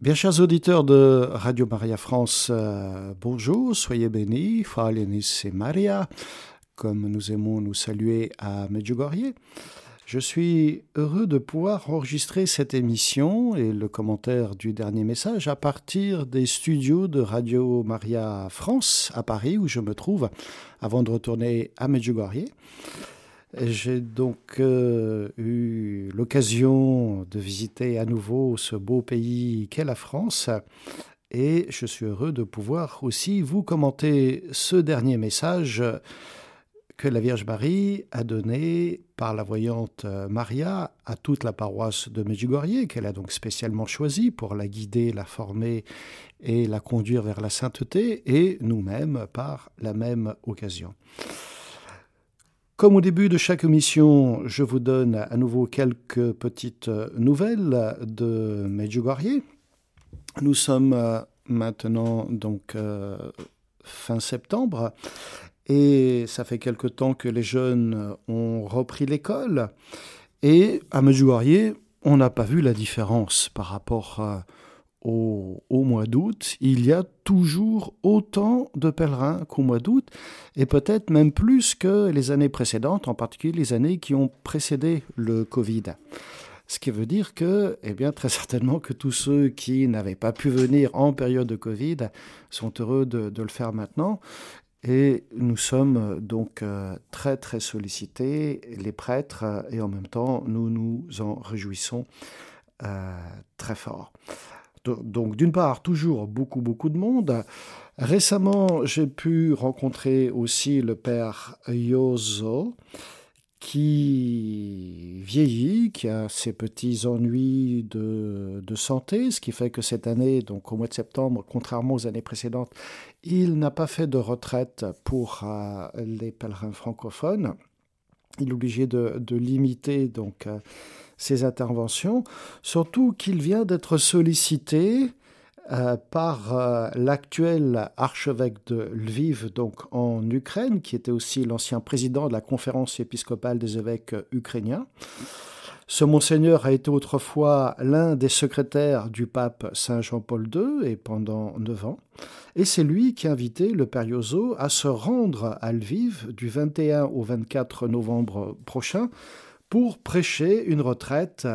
Bien chers auditeurs de Radio Maria France, euh, bonjour, soyez bénis, Falenis et Maria, comme nous aimons nous saluer à Medjugorje. Je suis heureux de pouvoir enregistrer cette émission et le commentaire du dernier message à partir des studios de Radio Maria France à Paris où je me trouve avant de retourner à Medjugorje. J'ai donc euh, eu l'occasion de visiter à nouveau ce beau pays qu'est la France et je suis heureux de pouvoir aussi vous commenter ce dernier message que la Vierge Marie a donné par la voyante Maria à toute la paroisse de Medjugorje, qu'elle a donc spécialement choisie pour la guider, la former et la conduire vers la sainteté, et nous-mêmes par la même occasion. Comme au début de chaque émission, je vous donne à nouveau quelques petites nouvelles de Medjugorje. Nous sommes euh, maintenant donc euh, fin septembre et ça fait quelque temps que les jeunes ont repris l'école et à Medjugorje, on n'a pas vu la différence par rapport à au, mois d'août, il y a toujours autant de pèlerins qu'au mois d'août, et peut-être même plus que les années précédentes, en particulier les années qui ont précédé le Covid. Ce qui veut dire que, eh bien, très certainement que tous ceux qui n'avaient pas pu venir en période de Covid sont heureux de, le faire maintenant. Et nous sommes donc euh, très très sollicités, les prêtres, et en même temps, nous nous en réjouissons euh, très fort. Donc d'une part, toujours beaucoup, beaucoup de monde. Récemment, j'ai pu rencontrer aussi le père Yozo, qui vieillit, qui a ses petits ennuis de, santé, ce qui fait que cette année, donc au mois de septembre, contrairement aux années précédentes, il n'a pas fait de retraite pour euh, les pèlerins francophones. Il est obligé de, limiter donc euh, ses interventions, surtout qu'il vient d'être sollicité euh, par euh, l'actuel archevêque de Lviv, donc en Ukraine, qui était aussi l'ancien président de la conférence épiscopale des évêques ukrainiens. Ce monseigneur a été autrefois l'un des secrétaires du pape Saint Jean-Paul II et pendant neuf ans. Et c'est lui qui a invité le Père Yozo à se rendre à Lviv du 21 au 24 novembre prochain pour prêcher une retraite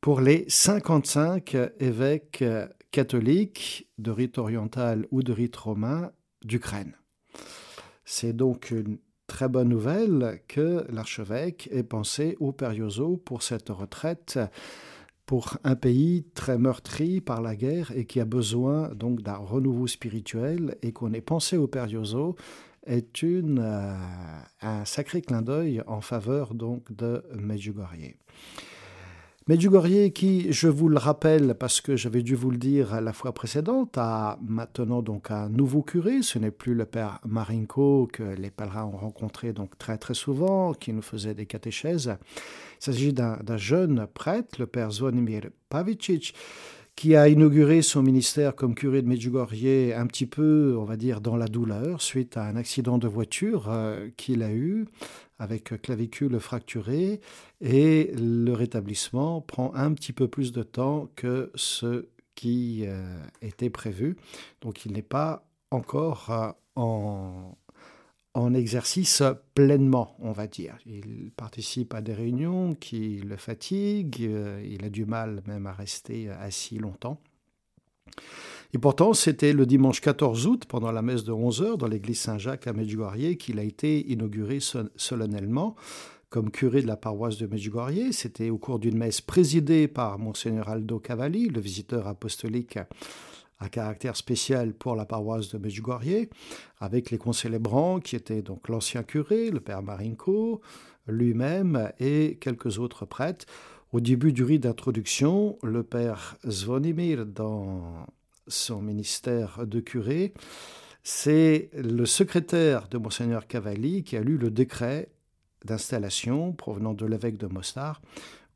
pour les 55 évêques catholiques de rite oriental ou de rite romain d'Ukraine. C'est donc une très bonne nouvelle que l'archevêque ait pensé au Perioso pour cette retraite pour un pays très meurtri par la guerre et qui a besoin donc d'un renouveau spirituel et qu'on ait pensé au Perioso est une, euh, un sacré clin d'œil en faveur donc de Medjugorje. Medjugorje qui, je vous le rappelle parce que j'avais dû vous le dire la fois précédente, a maintenant donc un nouveau curé. Ce n'est plus le père Marinko que les pèlerins ont rencontré donc très très souvent, qui nous faisait des catéchèses. Il s'agit d'un jeune prêtre, le père Zvonimir Pavicic, qui a inauguré son ministère comme curé de Medjugorje un petit peu, on va dire, dans la douleur, suite à un accident de voiture euh, qu'il a eu avec clavicule fracturée, et le rétablissement prend un petit peu plus de temps que ce qui euh, était prévu. Donc il n'est pas encore euh, en en exercice pleinement, on va dire. Il participe à des réunions qui le fatiguent, euh, il a du mal même à rester assis longtemps. Et pourtant, c'était le dimanche 14 août, pendant la messe de 11 heures, dans l'église Saint-Jacques à Medjugorje, qu'il a été inauguré solennellement comme curé de la paroisse de Medjugorje. C'était au cours d'une messe présidée par Monseigneur Aldo Cavalli, le visiteur apostolique à caractère spécial pour la paroisse de Medjugorje, avec les concélébrants qui étaient donc l'ancien curé, le père Marinko, lui-même et quelques autres prêtres. Au début du rite d'introduction, le père Zvonimir, dans son ministère de curé, c'est le secrétaire de Monseigneur Cavalli qui a lu le décret d'installation provenant de l'évêque de Mostar,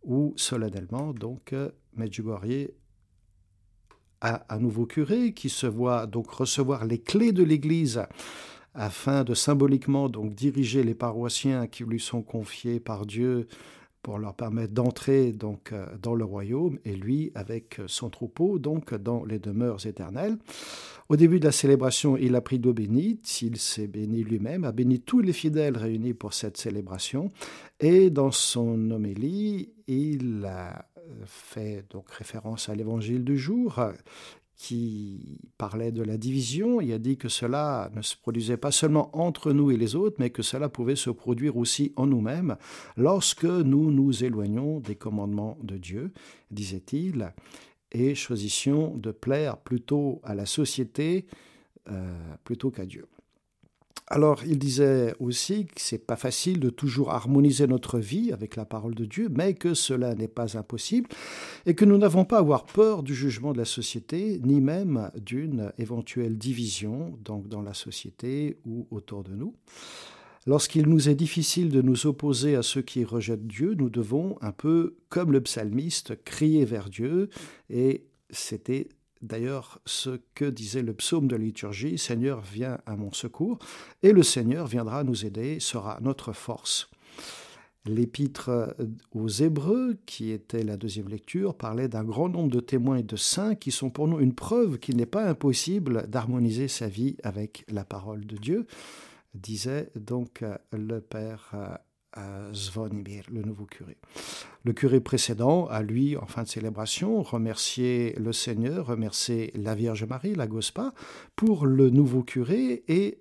où solennellement, donc, Medjugorje à un nouveau curé qui se voit donc recevoir les clés de l'Église afin de symboliquement donc diriger les paroissiens qui lui sont confiés par Dieu pour leur permettre d'entrer donc euh, dans le royaume et lui avec son troupeau donc dans les demeures éternelles. Au début de la célébration, il a pris d'eau bénite, il s'est béni lui-même, a béni tous les fidèles réunis pour cette célébration et dans son homélie, il a fait donc référence à l'évangile du jour qui parlait de la division. Il a dit que cela ne se produisait pas seulement entre nous et les autres, mais que cela pouvait se produire aussi en nous-mêmes lorsque nous nous éloignons des commandements de Dieu, disait-il, et choisissions de plaire plutôt à la société euh, plutôt qu'à Dieu. Alors, il disait aussi que c'est pas facile de toujours harmoniser notre vie avec la parole de Dieu, mais que cela n'est pas impossible et que nous n'avons pas à avoir peur du jugement de la société, ni même d'une éventuelle division donc dans la société ou autour de nous. Lorsqu'il nous est difficile de nous opposer à ceux qui rejettent Dieu, nous devons, un peu comme le psalmiste, crier vers Dieu, et c'était d'ailleurs ce que disait le psaume de la liturgie, Seigneur, viens à mon secours, et le Seigneur viendra nous aider, sera notre force. L'épître aux Hébreux, qui était la deuxième lecture, parlait d'un grand nombre de témoins et de saints qui sont pour nous une preuve qu'il n'est pas impossible d'harmoniser sa vie avec la parole de Dieu, disait donc le Père Zvonimir, le nouveau curé. Le curé précédent a, lui, en fin de célébration, remercié le Seigneur, remercié la Vierge Marie, la Gospa, pour le nouveau curé et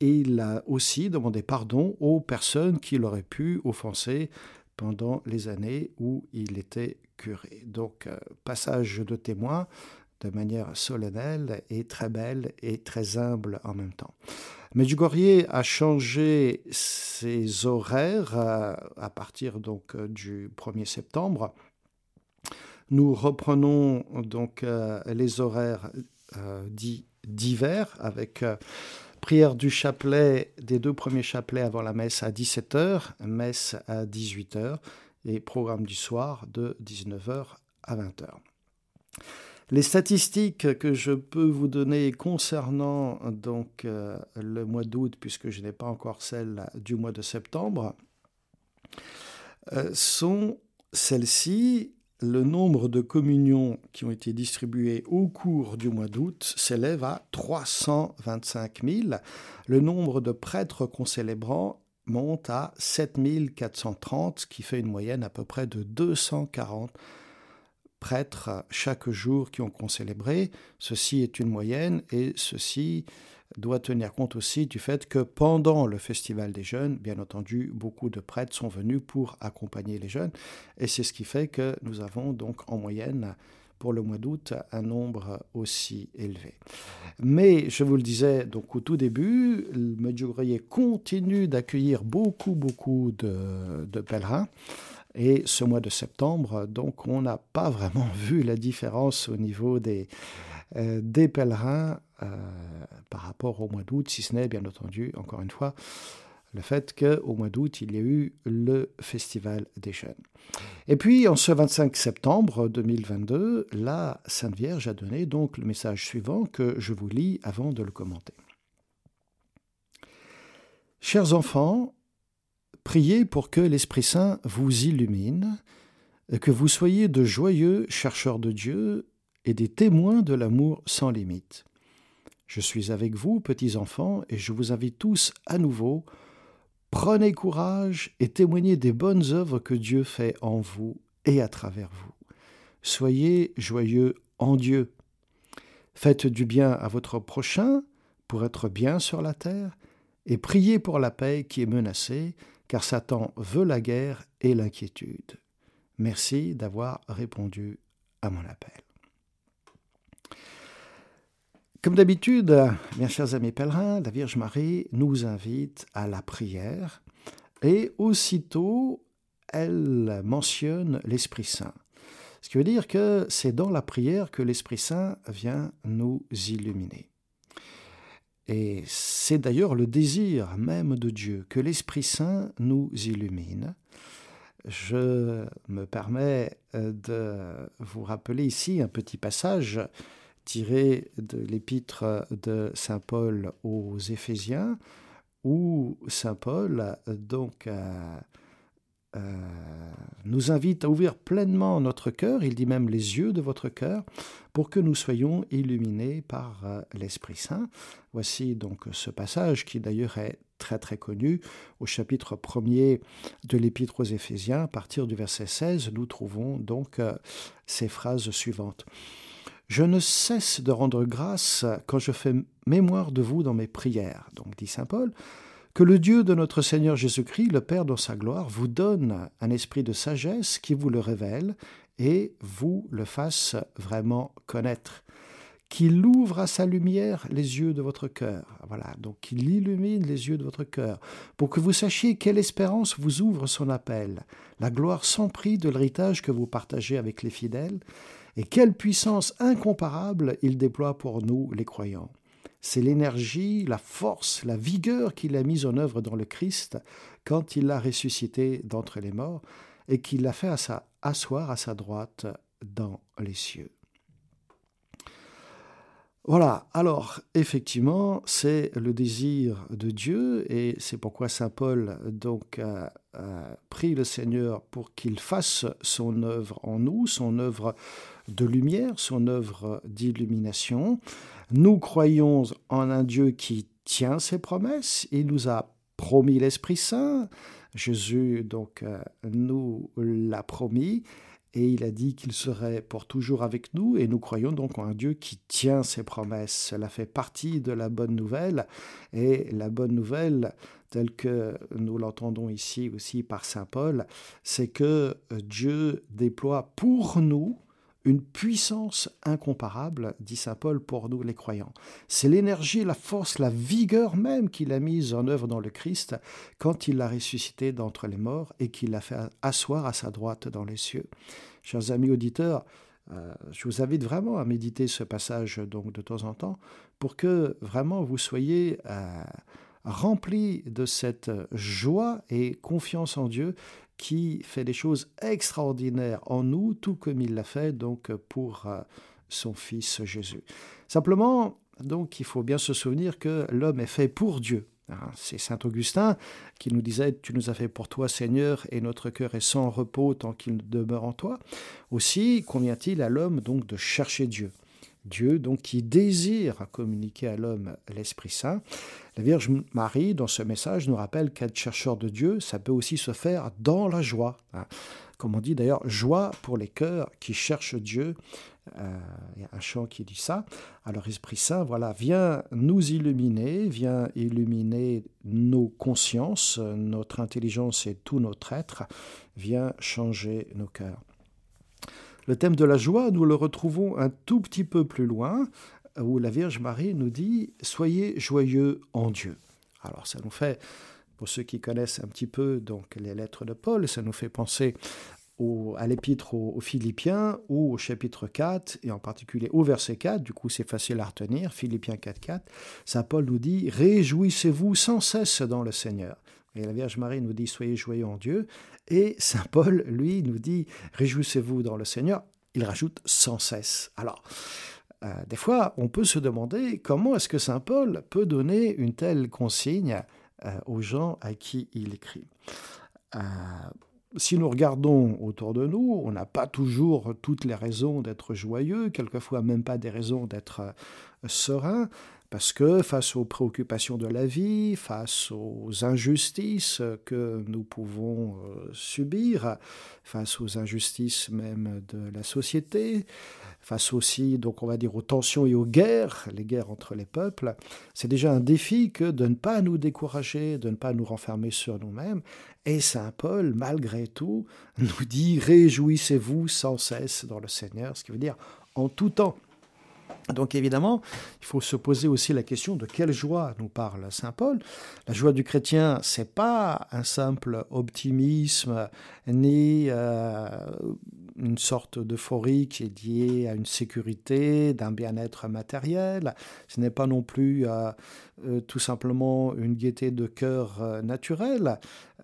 il a aussi demandé pardon aux personnes qui l'auraient pu offenser pendant les années où il était curé. Donc, euh, passage de témoin de manière solennelle et très belle et très humble en même temps. Medjugorje a changé ses horaires euh, à, partir donc euh, du 1er septembre. Nous reprenons donc euh, les horaires dits d'hiver avec prière du chapelet, des deux premiers chapelets avant la messe à 17h, messe à 18h et programme du soir de 19h à 20h. Les statistiques que je peux vous donner concernant donc euh, le mois d'août, puisque je n'ai pas encore celles du mois de septembre, euh, sont celles-ci. Le nombre de communions qui ont été distribuées au cours du mois d'août s'élève à 325 000. Le nombre de prêtres concélébrants monte à 7 430, ce qui fait une moyenne à peu près de 240 prêtres chaque jour qui ont concélébré. Ceci est une moyenne et ceci doit tenir compte aussi du fait que pendant le Festival des jeunes, bien entendu, beaucoup de prêtres sont venus pour accompagner les jeunes et c'est ce qui fait que nous avons donc en moyenne pour le mois d'août un nombre aussi élevé. Mais je vous le disais donc au tout début, le Medjugorje continue d'accueillir beaucoup beaucoup de, de pèlerins. Et ce mois de septembre, donc, on n'a pas vraiment vu la différence au niveau des, euh, pèlerins euh, par rapport au mois d'août, si ce n'est, bien entendu, encore une fois, le fait qu'au mois d'août, il y a eu le Festival des Jeunes. Et puis, en ce 25 septembre 2022, la Sainte Vierge a donné donc le message suivant que je vous lis avant de le commenter. Chers enfants, Priez pour que l'Esprit Saint vous illumine, que vous soyez de joyeux chercheurs de Dieu et des témoins de l'amour sans limite. Je suis avec vous, petits enfants, et je vous invite tous à nouveau. Prenez courage et témoignez des bonnes œuvres que Dieu fait en vous et à travers vous. Soyez joyeux en Dieu. Faites du bien à votre prochain pour être bien sur la terre et priez pour la paix qui est menacée, car Satan veut la guerre et l'inquiétude. Merci d'avoir répondu à mon appel. Comme d'habitude, mes chers amis pèlerins, la Vierge Marie nous invite à la prière et aussitôt elle mentionne l'Esprit Saint. Ce qui veut dire que c'est dans la prière que l'Esprit Saint vient nous illuminer. Et c'est d'ailleurs le désir même de Dieu, que l'Esprit Saint nous illumine. Je me permets euh, de vous rappeler ici un petit passage tiré de l'épître de Saint Paul aux Éphésiens, où Saint Paul donc nous invite à ouvrir pleinement notre cœur, il dit même les yeux de votre cœur, pour que nous soyons illuminés par l'Esprit Saint. Voici donc ce passage qui d'ailleurs est très très connu. Au chapitre 1er de l'Épître aux Éphésiens, à partir du verset 16, nous trouvons donc ces phrases suivantes. Je ne cesse de rendre grâce quand je fais mémoire de vous dans mes prières. Donc, dit Saint Paul, que le Dieu de notre Seigneur Jésus-Christ, le Père dans sa gloire, vous donne un esprit de sagesse qui vous le révèle et vous le fasse vraiment connaître. Qu'il ouvre à sa lumière les yeux de votre cœur. Voilà, donc qu'il illumine les yeux de votre cœur, pour que vous sachiez quelle espérance vous ouvre son appel, la gloire sans prix de l'héritage que vous partagez avec les fidèles, et quelle puissance incomparable il déploie pour nous les croyants. C'est l'énergie, la force, la vigueur qu'il a mise en œuvre dans le Christ quand il l'a ressuscité d'entre les morts et qu'il l'a fait asseoir à sa droite dans les cieux. Voilà, alors effectivement, c'est le désir de Dieu et c'est pourquoi Saint Paul donc a, le Seigneur pour qu'il fasse son œuvre en nous, son œuvre de lumière, son œuvre d'illumination. Nous croyons en un Dieu qui tient ses promesses, il nous a promis l'Esprit Saint, Jésus donc euh, nous l'a promis. Et il a dit qu'il serait pour toujours avec nous, et nous croyons donc en un Dieu qui tient ses promesses. Cela fait partie de la bonne nouvelle, et la bonne nouvelle, telle que nous l'entendons ici aussi par Saint Paul, c'est que Dieu déploie pour nous une puissance incomparable, dit Saint Paul, pour nous les croyants. C'est l'énergie, la force, la vigueur même qu'il a mise en œuvre dans le Christ quand il l'a ressuscité d'entre les morts et qu'il l'a fait asseoir à sa droite dans les cieux. Chers amis auditeurs, euh, je vous invite vraiment à méditer ce passage donc de temps en temps pour que vraiment vous soyez euh, remplis de cette joie et confiance en Dieu qui fait des choses extraordinaires en nous, tout comme il l'a fait donc pour euh, son Fils Jésus. Simplement, donc, il faut bien se souvenir que l'homme est fait pour Dieu. Hein. C'est Saint Augustin qui nous disait Tu nous as fait pour toi, Seigneur, et notre cœur est sans repos tant qu'il demeure en toi. Aussi convient-il à l'homme donc de chercher Dieu. Dieu donc qui désire communiquer à l'homme l'Esprit Saint. La Vierge Marie, dans ce message, nous rappelle qu'être chercheur de Dieu, ça peut aussi se faire dans la joie. Hein. Comme on dit d'ailleurs, joie pour les cœurs qui cherchent Dieu. Euh, il y a un chant qui dit ça. Alors Esprit Saint, voilà, viens nous illuminer, viens illuminer nos consciences, notre intelligence et tout notre être, viens changer nos cœurs. Le thème de la joie, nous le retrouvons un tout petit peu plus loin, où la Vierge Marie nous dit Soyez joyeux en Dieu. Alors ça nous fait, pour ceux qui connaissent un petit peu donc les lettres de Paul, ça nous fait penser à l'épître aux, Philippiens ou au chapitre 4, et en particulier au verset 4, du coup c'est facile à retenir, Philippiens 4, 4, Saint Paul nous dit Réjouissez-vous sans cesse dans le Seigneur. Et la Vierge Marie nous dit Soyez joyeux en Dieu. Et Saint Paul, lui, nous dit Réjouissez-vous dans le Seigneur. Il rajoute sans cesse. Alors, euh, des fois, on peut se demander comment est-ce que Saint Paul peut donner une telle consigne euh, aux gens à qui il écrit. Euh, si nous regardons autour de nous, on n'a pas toujours toutes les raisons d'être joyeux, quelquefois même pas des raisons d'être serein. Parce que face aux préoccupations de la vie, face aux injustices que nous pouvons euh, subir, face aux injustices même de la société, face aussi, donc on va dire, aux tensions et aux guerres, les guerres entre les peuples, c'est déjà un défi que de ne pas nous décourager, de ne pas nous renfermer sur nous-mêmes. Et Saint Paul, malgré tout, nous dit Réjouissez-vous sans cesse dans le Seigneur, ce qui veut dire en tout temps. Donc évidemment, il faut se poser aussi la question de quelle joie nous parle Saint Paul. La joie du chrétien, c'est pas un simple optimisme ni euh, une sorte d'euphorie qui est liée à une sécurité, d'un bien-être matériel. Ce n'est pas non plus euh, euh, tout simplement une gaieté de cœur naturelle.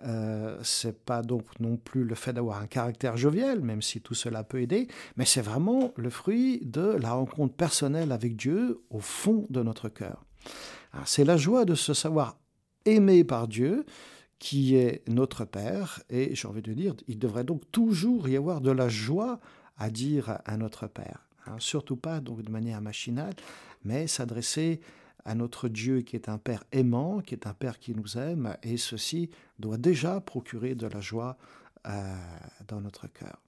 Euh, c'est pas donc non plus le fait d'avoir un caractère jovial, même si tout cela peut aider, mais c'est vraiment le fruit de la rencontre personnelle avec Dieu au fond de notre cœur. C'est la joie de se savoir aimé par Dieu qui est notre Père, et j'ai envie de dire, il devrait donc toujours y avoir de la joie à dire à notre Père. Hein. surtout pas donc de manière machinale, mais s'adresser à notre Dieu qui est un Père aimant, qui est un Père qui nous aime, et ceci doit déjà procurer de la joie euh, dans notre cœur.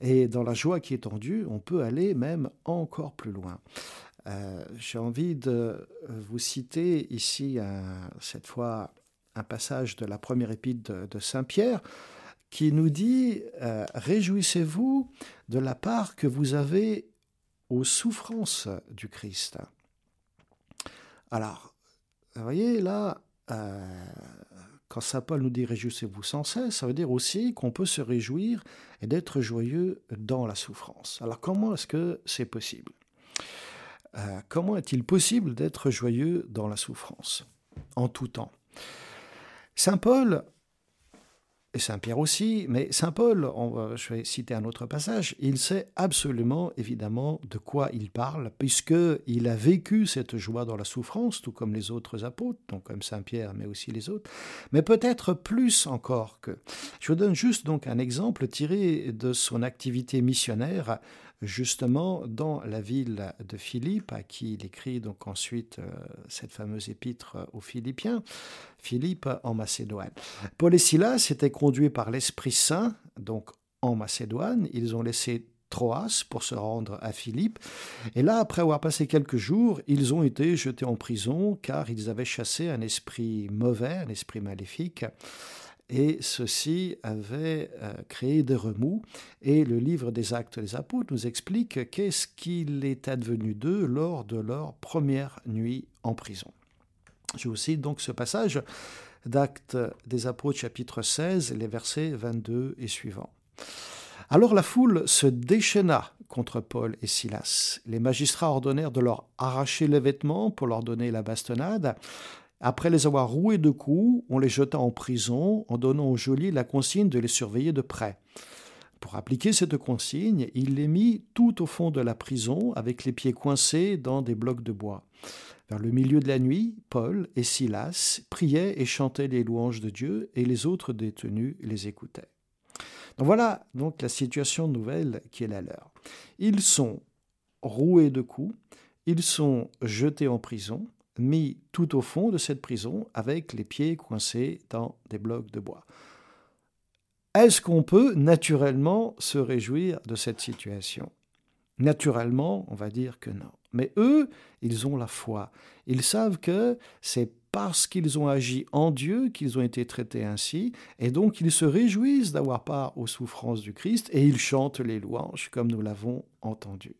Et dans la joie qui est en Dieu, on peut aller même encore plus loin. Euh, j'ai envie de vous citer ici, cette fois, un passage de la première épître de, Saint Pierre qui nous dit euh, Réjouissez-vous de la part que vous avez aux souffrances du Christ. Alors, vous voyez là, euh, quand Saint Paul nous dit réjouissez-vous sans cesse, ça veut dire aussi qu'on peut se réjouir et d'être joyeux dans la souffrance. Alors comment est-ce que c'est possible? Euh, Comment est-il possible d'être joyeux dans la souffrance en tout temps? Saint Paul et Saint Pierre aussi, mais Saint Paul, je vais citer un autre passage, il sait absolument évidemment de quoi il parle, puisqu'il a vécu cette joie dans la souffrance, tout comme les autres apôtres, donc comme Saint Pierre, mais aussi les autres, mais peut-être plus encore que. Je vous donne juste donc un exemple tiré de son activité missionnaire justement dans la ville de Philippe, à qui il écrit donc ensuite euh, cette fameuse épître aux Philippiens, Philippe en Macédoine. Paul et Silas étaient conduits par l'Esprit Saint, donc en Macédoine. Ils ont laissé Troas pour se rendre à Philippe. Et là, après avoir passé quelques jours, ils ont été jetés en prison car ils avaient chassé un esprit mauvais, un esprit maléfique et ceci avait euh, créé des remous. Et le livre des Actes des Apôtres nous explique qu'est-ce qu'il est advenu d'eux lors de leur première nuit en prison. Je vous cite donc ce passage d'Actes des Apôtres chapitre 16, les versets 22 et suivants. Alors la foule se déchaîna contre Paul et Silas. Les magistrats ordonnèrent de leur arracher les vêtements pour leur donner la bastonnade. Après les avoir roués de coups, on les jeta en prison en donnant au geôlier la consigne de les surveiller de près. Pour appliquer cette consigne, il les mit tout au fond de la prison avec les pieds coincés dans des blocs de bois. Vers le milieu de la nuit, Paul et Silas priaient et chantaient les louanges de Dieu et les autres détenus les écoutaient. Voilà donc la situation nouvelle qui est la leur. Ils sont roués de coups, ils sont jetés en prison, mis tout au fond de cette prison avec les pieds coincés dans des blocs de bois. Est-ce qu'on peut naturellement se réjouir de cette situation? Naturellement, on va dire que non. Mais eux, ils ont la foi. Ils savent que c'est parce qu'ils ont agi en Dieu qu'ils ont été traités ainsi, et donc ils se réjouissent d'avoir part aux souffrances du Christ, et ils chantent les louanges, comme nous l'avons entendu.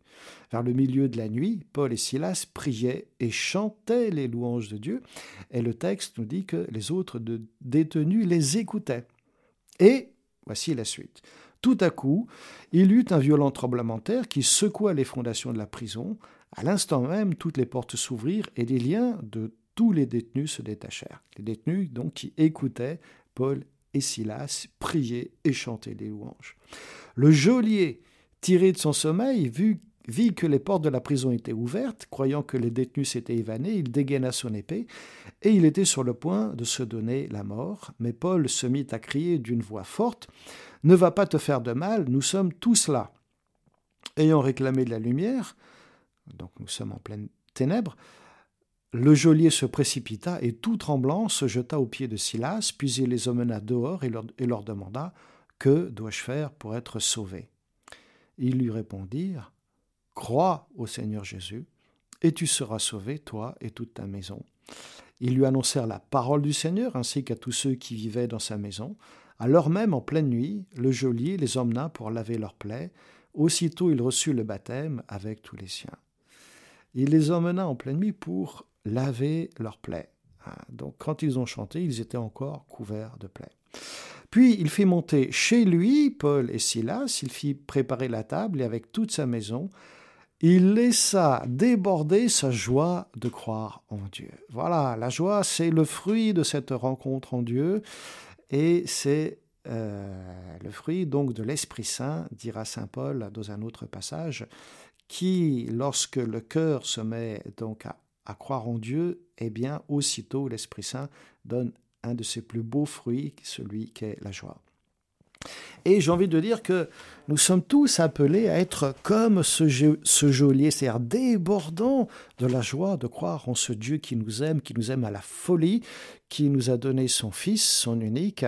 Vers le milieu de la nuit, Paul et Silas priaient et chantaient les louanges de Dieu, et le texte nous dit que les autres détenus les écoutaient. Et voici la suite. Tout à coup, il eut un violent tremblement de terre qui secoua les fondations de la prison. À l'instant même, toutes les portes s'ouvrirent et les liens de tous les détenus se détachèrent. Les détenus, donc, qui écoutaient Paul et Silas prier et chanter des louanges. Le geôlier, tiré de son sommeil, vit que les portes de la prison étaient ouvertes, croyant que les détenus s'étaient évanés, il dégaina son épée, et il était sur le point de se donner la mort. Mais Paul se mit à crier d'une voix forte ne va pas te faire de mal, nous sommes tous là. Ayant réclamé de la lumière, donc nous sommes en pleine ténèbres, le geôlier se précipita et tout tremblant se jeta aux pieds de Silas, puis il les emmena dehors et leur, et leur demanda Que dois-je faire pour être sauvé Ils lui répondirent Crois au Seigneur Jésus, et tu seras sauvé, toi et toute ta maison. Ils lui annoncèrent la parole du Seigneur ainsi qu'à tous ceux qui vivaient dans sa maison. Alors même, en pleine nuit, le geôlier les emmena pour laver leurs plaies. Aussitôt, il reçut le baptême avec tous les siens. Il les emmena en pleine nuit pour laver leurs plaies. Ah, donc, quand ils ont chanté, ils étaient encore couverts de plaies. Puis il fit monter chez lui Paul et Silas, il fit préparer la table et avec toute sa maison, il laissa déborder sa joie de croire en Dieu. Voilà, la joie, c'est le fruit de cette rencontre en Dieu. Et c'est euh, le fruit donc de l'Esprit Saint, dira Saint Paul dans un autre passage, qui, lorsque le cœur se met donc à, croire en Dieu, eh bien, aussitôt l'Esprit Saint donne un de ses plus beaux fruits, celui qu'est la joie. Et j'ai envie de dire que nous sommes tous appelés à être comme ce, ce geôlier, c'est-à-dire débordant de la joie de croire en ce Dieu qui nous aime, qui nous aime à la folie, qui nous a donné son Fils, son unique,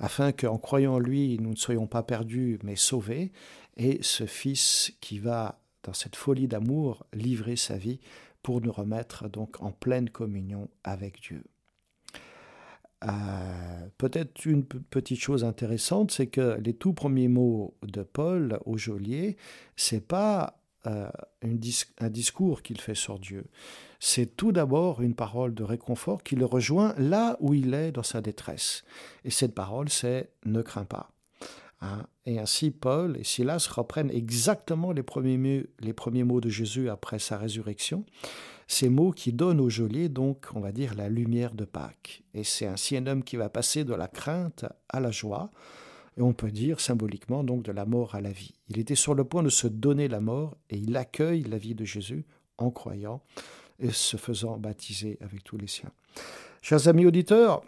afin qu'en croyant en lui, nous ne soyons pas perdus, mais sauvés, et ce Fils qui va, dans cette folie d'amour, livrer sa vie pour nous remettre donc en pleine communion avec Dieu. Euh, peut-être une petite chose intéressante, c'est que les tout premiers mots de Paul au geôlier, c'est pas euh, un discours qu'il fait sur Dieu. C'est tout d'abord une parole de réconfort qui le rejoint là où il est dans sa détresse. Et cette parole, c'est ne crains pas. Hein? Et ainsi, Paul et Silas reprennent exactement les premiers, mots, les premiers mots de Jésus après sa résurrection ces mots qui donnent au geôlier, donc, on va dire, la lumière de Pâques. Et c'est ainsi un homme qui va passer de la crainte à la joie, et on peut dire symboliquement donc de la mort à la vie. Il était sur le point de se donner la mort, et il accueille la vie de Jésus en croyant et se faisant baptiser avec tous les siens. Chers amis auditeurs,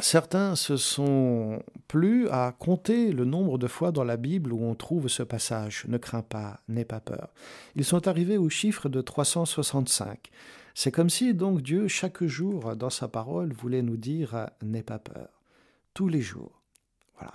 Certains se sont plus à compter le nombre de fois dans la Bible où on trouve ce passage Ne crains pas, n'aie pas peur. Ils sont arrivés au chiffre de 365. C'est comme si donc Dieu, chaque jour, dans sa parole, voulait nous dire N'aie pas peur. Tous les jours. Voilà.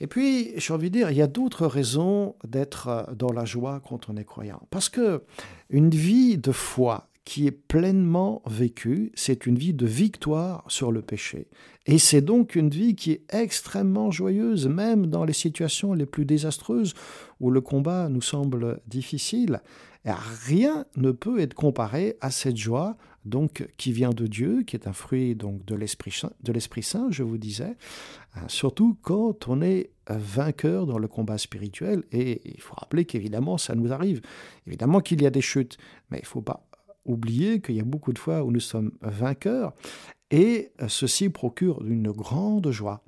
Et puis, j'ai envie de dire, il y a d'autres raisons d'être dans la joie quand on est croyant. Parce que une vie de foi, qui est pleinement vécue, c'est une vie de victoire sur le péché. Et c'est donc une vie qui est extrêmement joyeuse, même dans les situations les plus désastreuses où le combat nous semble difficile. Et rien ne peut être comparé à cette joie donc qui vient de Dieu, qui est un fruit donc de l'Esprit Saint, de l'Esprit Saint, je vous disais, hein, surtout quand on est vainqueur dans le combat spirituel. Et il faut rappeler qu'évidemment, ça nous arrive. Évidemment qu'il y a des chutes, mais il ne faut pas oublier qu'il y a beaucoup de fois où nous sommes vainqueurs et ceci procure une grande joie.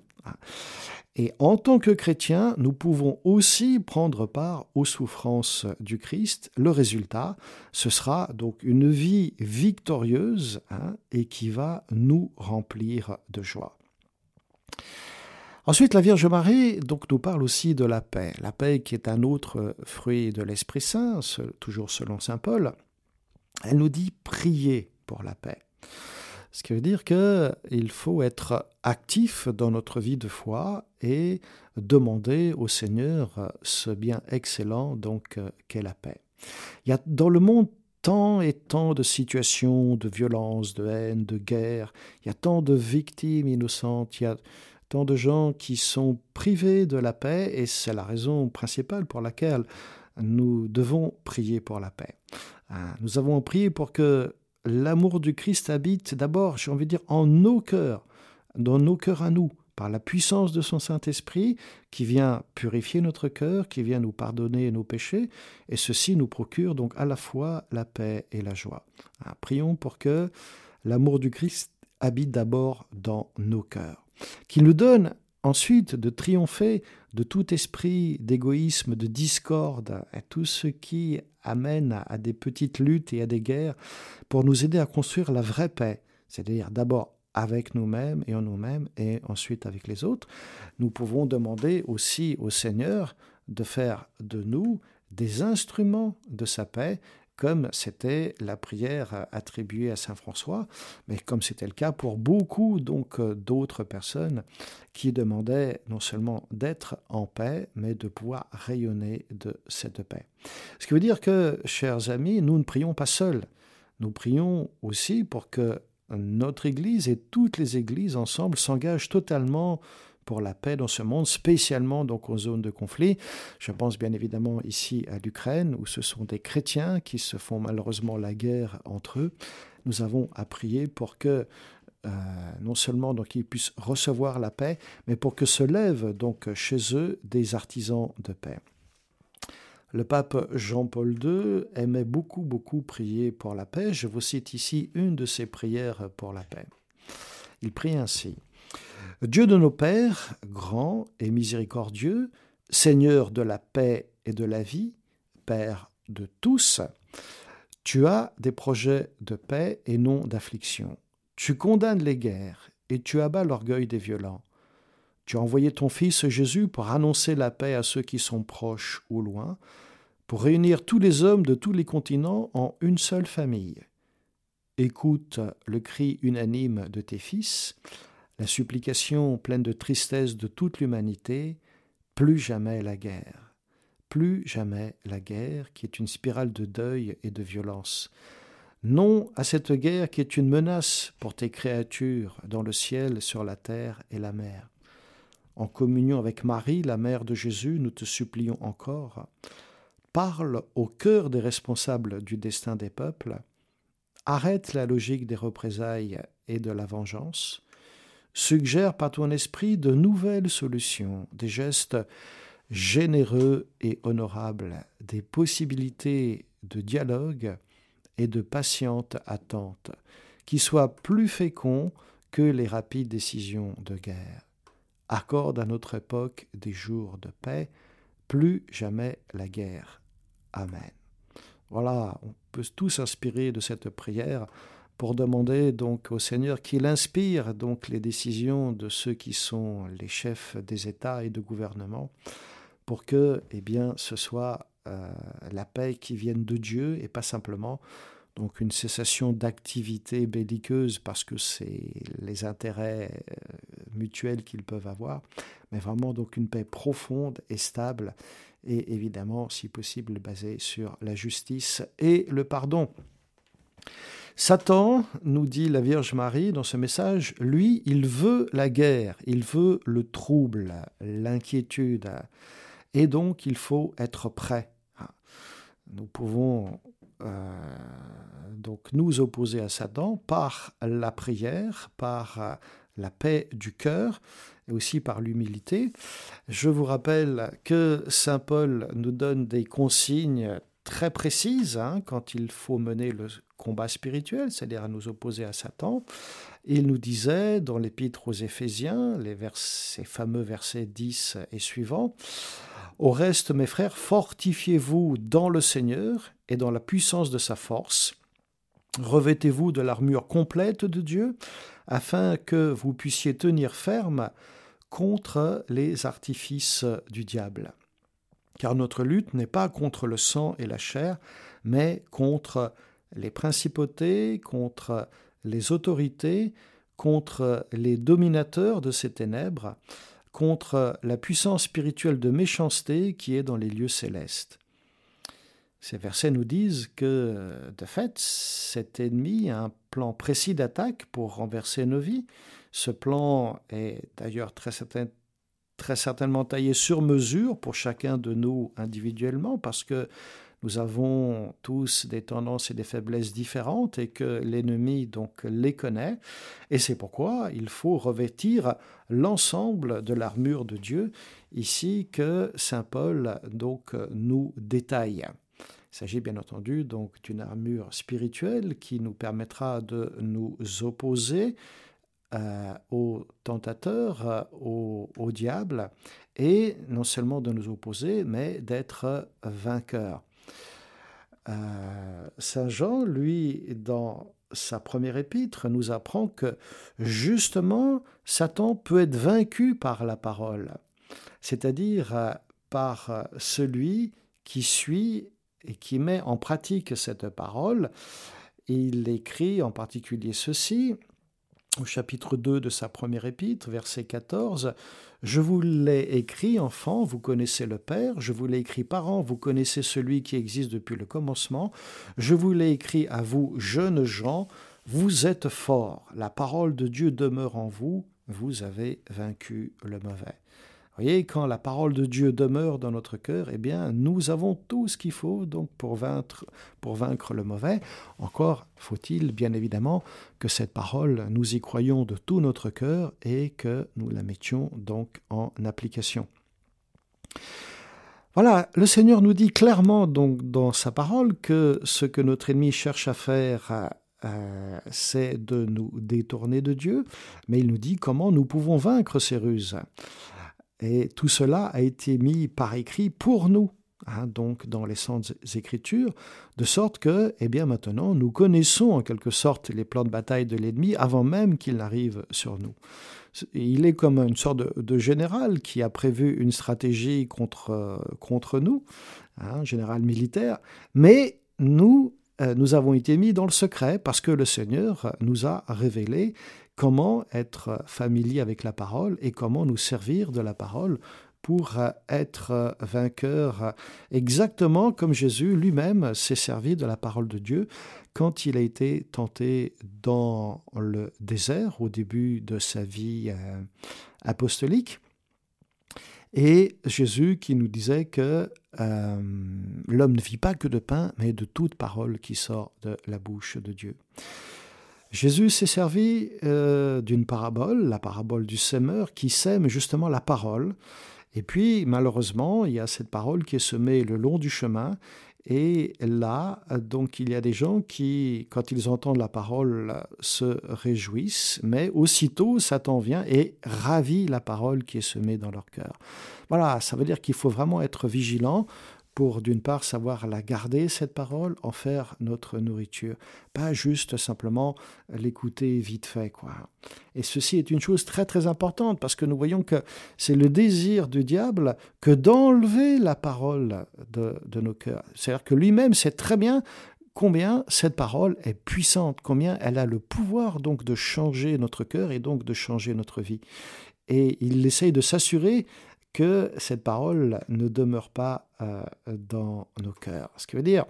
Et en tant que chrétiens, nous pouvons aussi prendre part aux souffrances du Christ. Le résultat, ce sera donc une vie victorieuse hein, et qui va nous remplir de joie. Ensuite, la Vierge Marie donc, nous parle aussi de la paix. La paix qui est un autre fruit de l'Esprit Saint, toujours selon Saint Paul. Elle nous dit prier pour la paix. Ce qui veut dire qu'il faut être actif dans notre vie de foi et demander au Seigneur ce bien excellent donc qu'est la paix. Il y a dans le monde tant et tant de situations de violence, de haine, de guerre, il y a tant de victimes innocentes, il y a tant de gens qui sont privés de la paix et c'est la raison principale pour laquelle nous devons prier pour la paix. Hein, nous avons prié pour que l'amour du Christ habite d'abord, j'ai envie de dire, en nos cœurs, dans nos cœurs à nous, par la puissance de son Saint-Esprit qui vient purifier notre cœur, qui vient nous pardonner nos péchés, et ceci nous procure donc à la fois la paix et la joie. Hein, prions pour que l'amour du Christ habite d'abord dans nos cœurs, qu'il nous donne ensuite de triompher de tout esprit d'égoïsme, de discorde, et tout ce qui amène à des petites luttes et à des guerres, pour nous aider à construire la vraie paix, c'est-à-dire d'abord avec nous-mêmes et en nous-mêmes, et ensuite avec les autres. Nous pouvons demander aussi au Seigneur de faire de nous des instruments de sa paix comme c'était la prière attribuée à Saint François, mais comme c'était le cas pour beaucoup donc euh, d'autres personnes qui demandaient non seulement d'être en paix, mais de pouvoir rayonner de cette paix. Ce qui veut dire que, chers amis, nous ne prions pas seuls. Nous prions aussi pour que notre Église et toutes les Églises ensemble s'engagent totalement pour la paix dans ce monde, spécialement donc aux zones de conflit. Je pense bien évidemment ici à l'Ukraine, où ce sont des chrétiens qui se font malheureusement la guerre entre eux. Nous avons à prier pour que euh, non seulement donc ils puissent recevoir la paix, mais pour que se lèvent donc chez eux des artisans de paix. Le pape Jean-Paul II aimait beaucoup, beaucoup prier pour la paix. Je vous cite ici une de ses prières pour la paix. Il prie ainsi. Dieu de nos pères, grand et miséricordieux, Seigneur de la paix et de la vie, Père de tous, tu as des projets de paix et non d'affliction. Tu condamnes les guerres et tu abats l'orgueil des violents. Tu as envoyé ton Fils Jésus pour annoncer la paix à ceux qui sont proches ou loin, pour réunir tous les hommes de tous les continents en une seule famille. Écoute le cri unanime de tes fils, la supplication pleine de tristesse de toute l'humanité, plus jamais la guerre, plus jamais la guerre qui est une spirale de deuil et de violence. Non à cette guerre qui est une menace pour tes créatures dans le ciel, sur la terre et la mer. En communion avec Marie, la mère de Jésus, nous te supplions encore. Parle au cœur des responsables du destin des peuples. Arrête la logique des représailles et de la vengeance. Suggère par ton esprit de nouvelles solutions, des gestes généreux et honorables, des possibilités de dialogue et de patiente attente, qui soient plus féconds que les rapides décisions de guerre. Accorde à notre époque des jours de paix, plus jamais la guerre. Amen. Voilà, on peut tous s'inspirer de cette prière pour demander donc au Seigneur qu'il inspire donc les décisions de ceux qui sont les chefs des États et de gouvernement pour que eh bien ce soit euh, la paix qui vienne de Dieu et pas simplement donc une cessation d'activité belliqueuse parce que c'est les intérêts euh, mutuels qu'ils peuvent avoir, mais vraiment donc une paix profonde et stable et évidemment si possible basée sur la justice et le pardon. Satan, nous dit la Vierge Marie dans ce message, lui, il veut la guerre, il veut le trouble, l'inquiétude, et donc il faut être prêt. Nous pouvons euh, donc nous opposer à Satan par la prière, par euh, la paix du cœur et aussi par l'humilité. Je vous rappelle que Saint Paul nous donne des consignes très précises hein, quand il faut mener le combat spirituel, c'est-à-dire à nous opposer à Satan. Il nous disait dans l'épître aux Éphésiens, les versets, fameux versets 10 et suivants, Au reste, mes frères, fortifiez-vous dans le Seigneur et dans la puissance de sa force. Revêtez-vous de l'armure complète de Dieu, afin que vous puissiez tenir ferme contre les artifices du diable. Car notre lutte n'est pas contre le sang et la chair, mais contre les principautés, contre les autorités, contre les dominateurs de ces ténèbres, contre la puissance spirituelle de méchanceté qui est dans les lieux célestes. Ces versets nous disent que, de fait, cet ennemi a un plan précis d'attaque pour renverser nos vies. Ce plan est d'ailleurs très, très certainement taillé sur mesure pour chacun de nous individuellement, parce que nous avons tous des tendances et des faiblesses différentes et que l'ennemi donc les connaît. Et c'est pourquoi il faut revêtir l'ensemble de l'armure de Dieu ici que Saint Paul donc nous détaille. Il s'agit bien entendu donc d'une armure spirituelle qui nous permettra de nous opposer euh, aux tentateurs, euh, au, diable, et non seulement de nous opposer, mais d'être vainqueurs. Euh, Saint Jean, lui, dans sa première épître, nous apprend que justement, Satan peut être vaincu par la parole, c'est-à-dire par celui qui suit et qui met en pratique cette parole. Il écrit en particulier ceci au chapitre 2 de sa première épître, verset 14, Je vous l'ai écrit, enfant, vous connaissez le Père, je vous l'ai écrit, parents, vous connaissez celui qui existe depuis le commencement, je vous l'ai écrit à vous, jeunes gens, vous êtes forts, la parole de Dieu demeure en vous, vous avez vaincu le mauvais voyez, quand la parole de Dieu demeure dans notre cœur, eh bien, nous avons tout ce qu'il faut donc pour vaincre, le mauvais. Encore faut-il, bien évidemment, que cette parole, nous y croyons de tout notre cœur et que nous la mettions donc en application. Voilà, le Seigneur nous dit clairement donc dans sa parole que ce que notre ennemi cherche à faire, euh, c'est de nous détourner de Dieu, mais il nous dit comment nous pouvons vaincre ces ruses. Et tout cela a été mis par écrit pour nous. hein, donc dans les Saintes Écritures, de sorte que, eh bien maintenant, nous connaissons en quelque sorte les plans de bataille de l'ennemi avant même qu'il n'arrive sur nous. Il est comme une sorte de, général qui a prévu une stratégie contre, contre nous, un hein, général militaire, mais nous, euh, nous avons été mis dans le secret parce que le Seigneur nous a révélé comment être familier avec la parole et comment nous servir de la parole pour être vainqueur exactement comme Jésus lui-même s'est servi de la parole de Dieu quand il a été tenté dans le désert au début de sa vie euh, apostolique. Et Jésus qui nous disait que euh, l'homme ne vit pas que de pain, mais de toute parole qui sort de la bouche de Dieu. Jésus s'est servi euh, d'une parabole, la parabole du semeur, qui sème justement la parole. Et puis, malheureusement, il y a cette parole qui est semée le long du chemin. Et là, donc, il y a des gens qui, quand ils entendent la parole, se réjouissent, mais aussitôt, Satan vient et ravit la parole qui est semée dans leur cœur. Voilà, ça veut dire qu'il faut vraiment être vigilant pour d'une part savoir la garder, cette parole, en faire notre nourriture, pas juste simplement l'écouter vite fait. quoi. Et ceci est une chose très très importante parce que nous voyons que c'est le désir du diable que d'enlever la parole de, de nos cœurs. C'est-à-dire que lui-même sait très bien combien cette parole est puissante, combien elle a le pouvoir donc de changer notre cœur et donc de changer notre vie. Et il essaye de s'assurer que cette parole ne demeure pas euh, dans nos cœurs. Ce qui veut dire,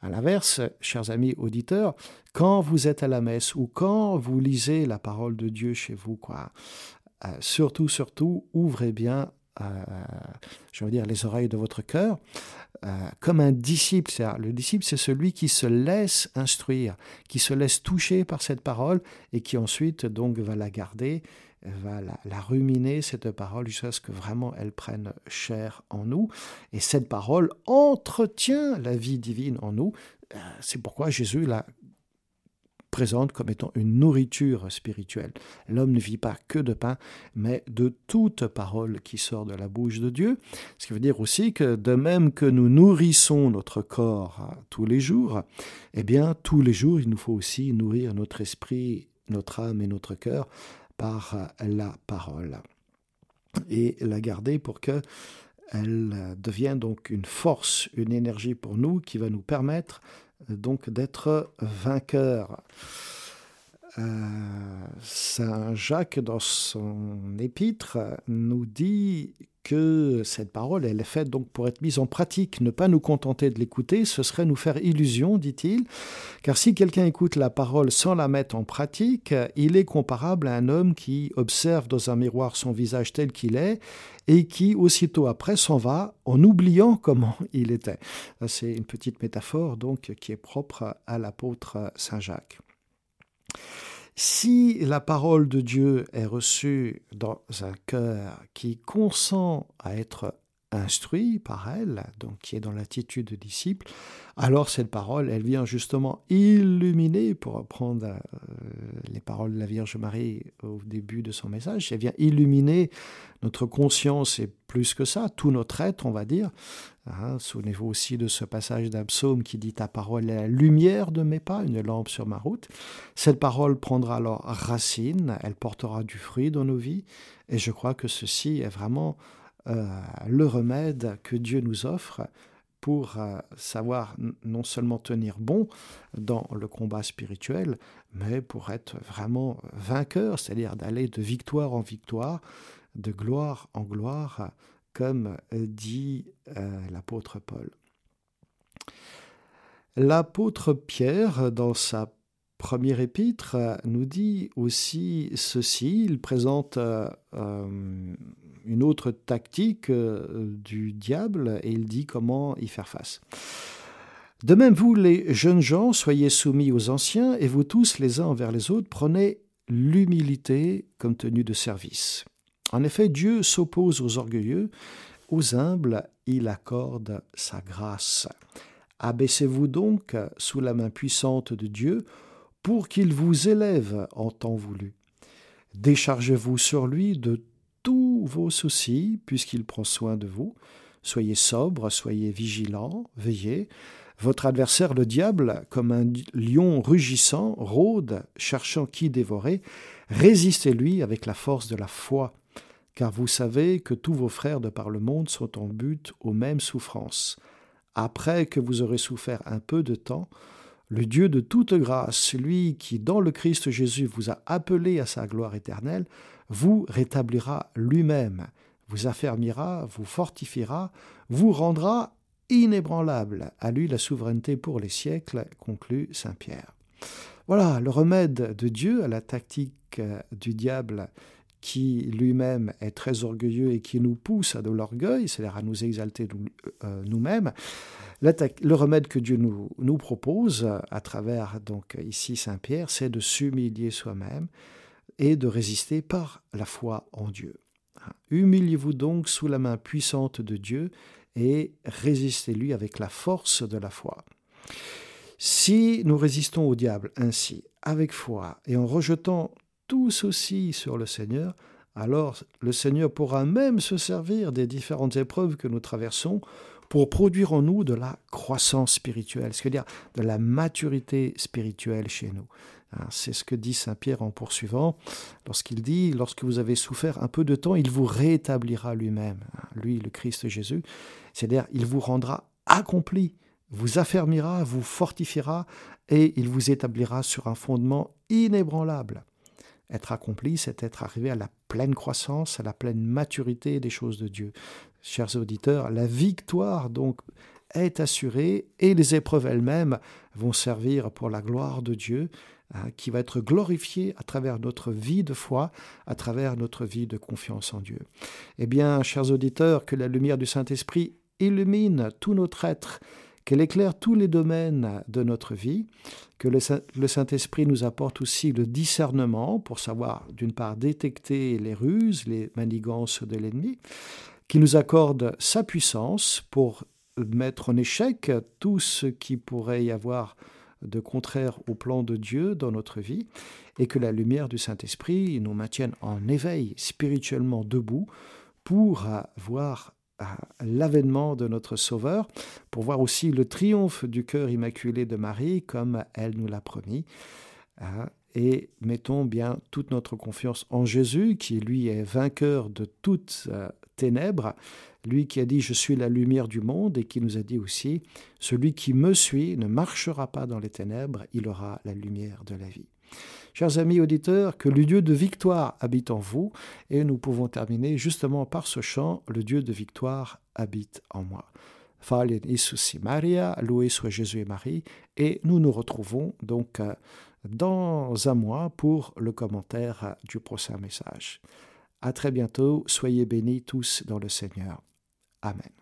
à l'inverse, chers amis auditeurs, quand vous êtes à la messe ou quand vous lisez la parole de Dieu chez vous, quoi, euh, surtout, surtout, ouvrez bien, euh, je veux dire, les oreilles de votre cœur, comme un disciple. Le disciple, c'est celui qui se laisse instruire, qui se laisse toucher par cette parole et qui ensuite donc va la garder va la, ruminer, cette parole, jusqu'à ce que vraiment elle prenne chair en nous. Et cette parole entretient la vie divine en nous. Euh, c'est pourquoi Jésus la présente comme étant une nourriture spirituelle. L'homme ne vit pas que de pain, mais de toute parole qui sort de la bouche de Dieu. Ce qui veut dire aussi que de même que nous nourrissons notre corps tous les jours, eh bien tous les jours il nous faut aussi nourrir notre esprit, notre âme et notre cœur par la parole et la garder pour que elle devienne donc une force, une énergie pour nous qui va nous permettre donc d'être vainqueurs. Euh, Saint Jacques, dans son épître, nous dit que cette parole, est faite donc pour être mise en pratique. Ne pas nous contenter de l'écouter, ce serait nous faire illusion, dit-il, car si quelqu'un écoute la parole sans la mettre en pratique, il est comparable à un homme qui observe dans un miroir son visage tel qu'il est et qui aussitôt après s'en va en oubliant comment il était. C'est une petite métaphore donc qui est propre à l'apôtre Saint Jacques. Si la parole de Dieu est reçue dans un cœur qui consent à être instruit par elle, donc qui est dans l'attitude de disciple, alors cette parole, elle vient justement illuminer, pour reprendre euh, les paroles de la Vierge Marie au début de son message, elle vient illuminer notre conscience et plus que ça, tout notre être, on va dire. Hein, souvenez-vous aussi de ce passage d'un psaume qui dit Ta parole est la lumière de mes pas, une lampe sur ma route. Cette parole prendra alors racine, elle portera du fruit dans nos vies, et je crois que ceci est vraiment le remède que Dieu nous offre pour euh, savoir non seulement tenir bon dans le combat spirituel, mais pour être vraiment vainqueur, c'est-à-dire d'aller de victoire en victoire, de gloire en gloire, comme dit euh, l'apôtre Paul. L'apôtre Pierre, dans sa première épître, nous dit aussi ceci, il présente une autre tactique euh, du diable et il dit comment y faire face. De même, vous, les jeunes gens, soyez soumis aux anciens, et vous tous, les uns envers les autres, prenez l'humilité comme tenue de service. En effet, Dieu s'oppose aux orgueilleux, aux humbles, il accorde sa grâce. Abaissez-vous donc sous la main puissante de Dieu pour qu'il vous élève en temps voulu. Déchargez-vous sur lui de vos soucis, puisqu'il prend soin de vous. Soyez sobre, soyez vigilants, veillez. Votre adversaire, le diable, comme un lion rugissant, rôde, cherchant qui dévorer. Résistez-lui avec la force de la foi, car vous savez que tous vos frères de par le monde sont en but aux mêmes souffrances. Après que vous aurez souffert un peu de temps, le Dieu de toute grâce, celui qui dans le Christ Jésus vous a appelé à sa gloire éternelle, vous rétablira lui-même, vous affermira, vous fortifiera, vous rendra inébranlable. À lui la souveraineté pour les siècles, conclut Saint Pierre. Voilà le remède de Dieu à la tactique euh, du diable qui lui-même est très orgueilleux et qui nous pousse à de l'orgueil, c'est-à-dire à nous exalter euh, nous-mêmes. Le remède que Dieu nous, nous propose à travers donc ici Saint Pierre, c'est de s'humilier soi-même et de résister par la foi en Dieu. Humiliez-vous donc sous la main puissante de Dieu et résistez-lui avec la force de la foi. Si nous résistons au diable ainsi, avec foi, et en rejetant tout ceci sur le Seigneur, alors le Seigneur pourra même se servir des différentes épreuves que nous traversons pour produire en nous de la croissance spirituelle, c'est-à-dire de la maturité spirituelle chez nous. Hein, c'est ce que dit Saint Pierre en poursuivant, lorsqu'il dit, lorsque vous avez souffert un peu de temps, il vous rétablira lui-même, hein, lui le Christ Jésus, c'est-à-dire il vous rendra accompli, vous affermira, vous fortifiera et il vous établira sur un fondement inébranlable. Être accompli, c'est être arrivé à la pleine croissance, à la pleine maturité des choses de Dieu. Chers auditeurs, la victoire donc est assurée et les épreuves elles-mêmes vont servir pour la gloire de Dieu Hein, qui va être glorifié à travers notre vie de foi, à travers notre vie de confiance en Dieu. Eh bien, chers auditeurs, que la lumière du Saint-Esprit illumine tout notre être, qu'elle éclaire tous les domaines de notre vie, que le Saint-Esprit nous apporte aussi le discernement pour savoir, d'une part, détecter les ruses, les manigances de l'ennemi, qu'il nous accorde sa puissance pour mettre en échec tout ce qui pourrait y avoir de contraire au plan de Dieu dans notre vie, et que la lumière du Saint-Esprit nous maintienne en éveil, spirituellement debout, pour voir l'avènement de notre Sauveur, pour voir aussi le triomphe du cœur immaculé de Marie, comme elle nous l'a promis. Hein, et mettons bien toute notre confiance en Jésus, qui lui est vainqueur de toutes euh, ténèbres, lui qui a dit Je suis la lumière du monde et qui nous a dit aussi Celui qui me suit ne marchera pas dans les ténèbres, il aura la lumière de la vie. Chers amis auditeurs, que le Dieu de victoire habite en vous, et nous pouvons terminer justement par ce chant Le Dieu de victoire habite en moi. Fallen Isus Maria, loué soit Jésus et Marie, et nous nous retrouvons donc euh, dans un mois pour le commentaire du prochain message. À très bientôt, soyez bénis tous dans le Seigneur. Amen.